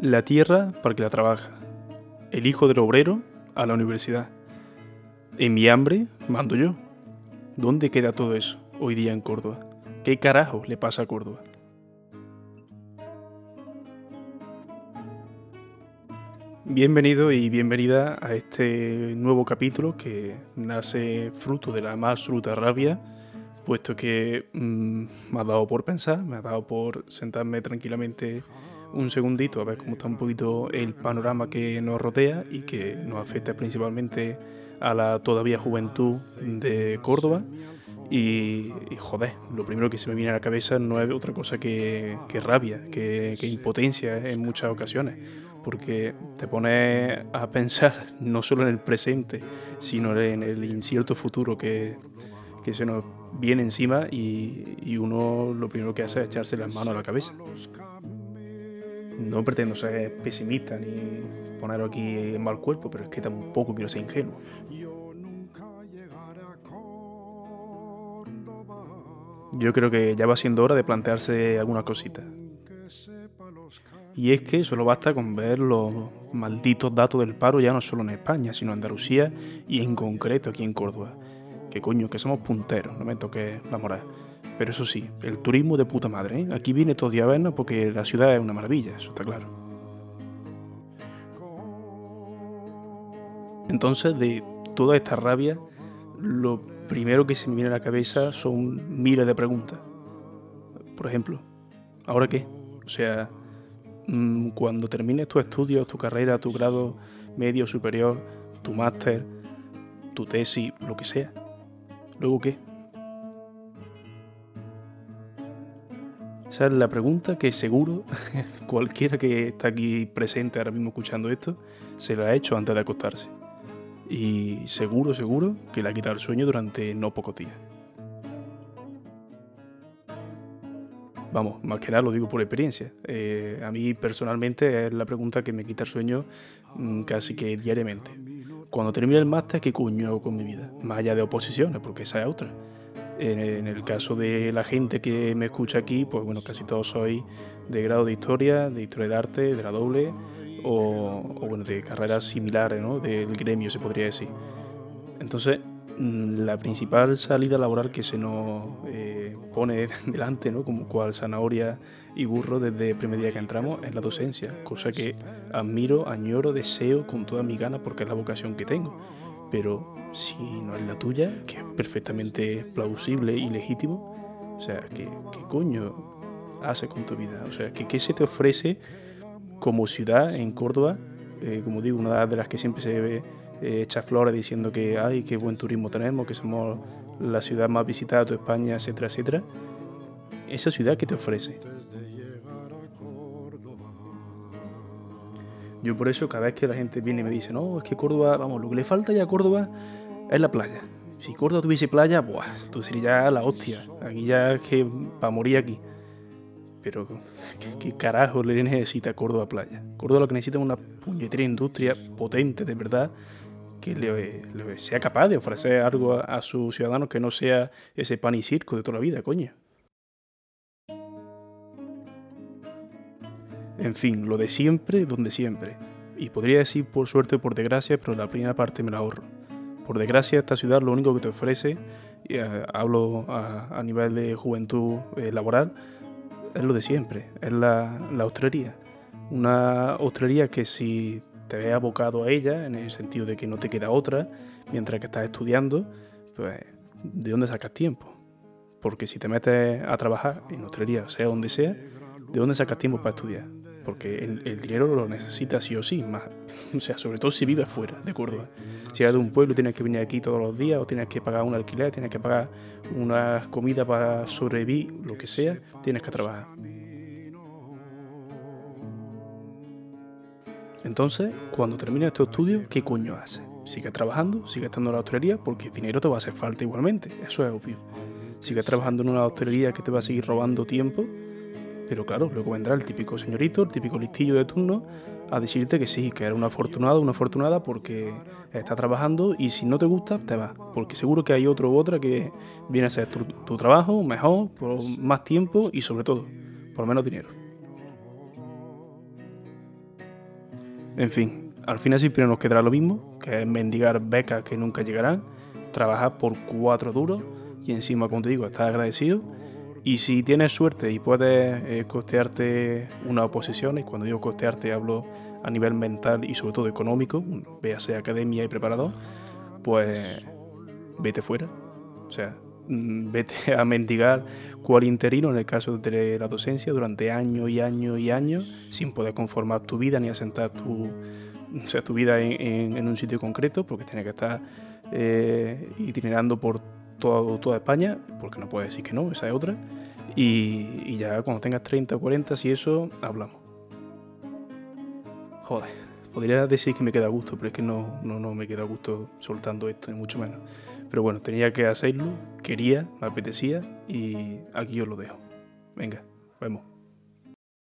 La tierra para que la trabaja. El hijo del obrero a la universidad. En mi hambre mando yo. ¿Dónde queda todo eso hoy día en Córdoba? ¿Qué carajo le pasa a Córdoba? Bienvenido y bienvenida a este nuevo capítulo que nace fruto de la más fruta rabia, puesto que mm, me ha dado por pensar, me ha dado por sentarme tranquilamente un segundito a ver cómo está un poquito el panorama que nos rodea y que nos afecta principalmente a la todavía juventud de Córdoba. Y, joder, lo primero que se me viene a la cabeza no es otra cosa que, rabia, que, impotencia en muchas ocasiones, porque te pones a pensar no solo en el presente, sino en el incierto futuro que, que se nos viene encima y, y uno lo primero que hace es echarse las manos a la cabeza no pretendo ser pesimista ni ponerlo aquí en mal cuerpo, pero es que tampoco quiero ser ingenuo. Yo creo que ya va siendo hora de plantearse alguna cosita. Y es que solo basta con ver los malditos datos del paro ya no solo en España, sino en Andalucía y en concreto aquí en Córdoba. Que coño, que somos punteros, no me toque la moral. Pero eso sí, el turismo de puta madre. ¿eh? Aquí viene todo día a vernos porque la ciudad es una maravilla, eso está claro. Entonces, de toda esta rabia, lo primero que se me viene a la cabeza son miles de preguntas. Por ejemplo, ¿ahora qué? O sea, mm, cuando termines tus estudios, tu carrera, tu grado medio, superior, tu máster, tu tesis, lo que sea, ¿luego qué? Esa es la pregunta que seguro cualquiera que está aquí presente ahora mismo escuchando esto se la ha hecho antes de acostarse. Y seguro, seguro que le ha quitado el sueño durante no pocos días. Vamos, más que nada lo digo por experiencia. Eh, a mí personalmente es la pregunta que me quita el sueño mm, casi que diariamente. Cuando termine el máster, ¿qué coño hago con mi vida? Más allá de oposiciones, porque esa es otra. En, el caso de la gente que me escucha aquí, pues bueno, casi todos soy de grado de historia, de historia de arte, de la doble, o, bueno, de carreras similares, ¿no? Del gremio, se podría decir. Entonces, mm, la principal salida laboral que se nos eh, pone delante, ¿no? como cual zanahoria y burro desde el primer día que entramos, es la docencia, cosa que admiro, añoro, deseo con toda mi gana porque es la vocación que tengo pero si no es la tuya, que es perfectamente plausible y legítimo, o sea, ¿qué, coño hace con tu vida? O sea, ¿qué, se te ofrece como ciudad en Córdoba? Eh, como digo, una de las que siempre se ve eh, echa flores diciendo que, ay, qué buen turismo tenemos, que somos la ciudad más visitada de España, etcétera, etcétera. Esa ciudad que te ofrece. Yo por eso cada vez que la gente viene y me dice, no, es que Córdoba, vamos, lo que le falta ya a Córdoba es la playa. Si Córdoba tuviese playa, buah, tú serías la hostia. Aquí ya es que para morir aquí. Pero, ¿qué, carajo le necesita Córdoba playa? Córdoba lo que necesita es una puñetera industria potente, de verdad, que le, sea capaz de ofrecer algo a, a sus ciudadanos que no sea ese pan y circo de toda la vida, coño. En fin, lo de siempre, donde siempre. Y podría decir por suerte o por desgracia, pero la primera parte me la ahorro. Por desgracia, esta ciudad lo único que te ofrece, eh, hablo a, nivel de juventud eh, laboral, es lo de siempre, es la, la hostelería. Una hostelería que si te ves abocado a ella, en el sentido de que no te queda otra, mientras que estás estudiando, pues, ¿de dónde sacas tiempo? Porque si te metes a trabajar en hostelería, sea donde sea, ¿de dónde sacas tiempo para estudiar? Porque el, dinero lo necesita sí o sí, más, o sea, sobre todo si vives fuera de Córdoba. Si eres de un pueblo tienes que venir aquí todos los días, o tienes que pagar un alquiler, tienes que pagar una comida para sobrevivir, lo que sea, tienes que trabajar. Entonces, cuando termines tu estudio, ¿qué coño haces? Sigue trabajando, sigue estando en la hostelería, porque dinero te va a hacer falta igualmente, eso es obvio. sigas trabajando en una hostelería que te va a seguir robando tiempo, pero claro, luego vendrá el típico señorito, el típico listillo de turno, a decirte que sí, que eres un afortunado, una afortunada porque está trabajando y si no te gusta, te vas. Porque seguro que hay otro u otra que viene a hacer tu, trabajo mejor, por más tiempo y sobre todo, por menos dinero. En fin, al final siempre nos quedará lo mismo, que es mendigar becas que nunca llegarán, trabajar por cuatro duros y encima, como te digo, estar agradecido. Y si tienes suerte y puedes eh, costearte una oposición, y cuando digo costearte hablo a nivel mental y sobre todo económico, véase academia y preparador, pues vete fuera. O sea, mm, vete a mendigar cual interino en el caso de la docencia durante años y años y años sin poder conformar tu vida ni asentar tu, o sea, tu vida en, un sitio concreto porque tienes que estar eh, itinerando por toda España, porque no puedes decir que no, esa es otra. Y, ya cuando tengas 30 o 40, si eso, hablamos. Joder, podría decir que me queda a gusto, pero es que no, no, no me queda a gusto soltando esto, ni mucho menos. Pero bueno, tenía que hacerlo, quería, me apetecía y aquí os lo dejo. Venga, vemos.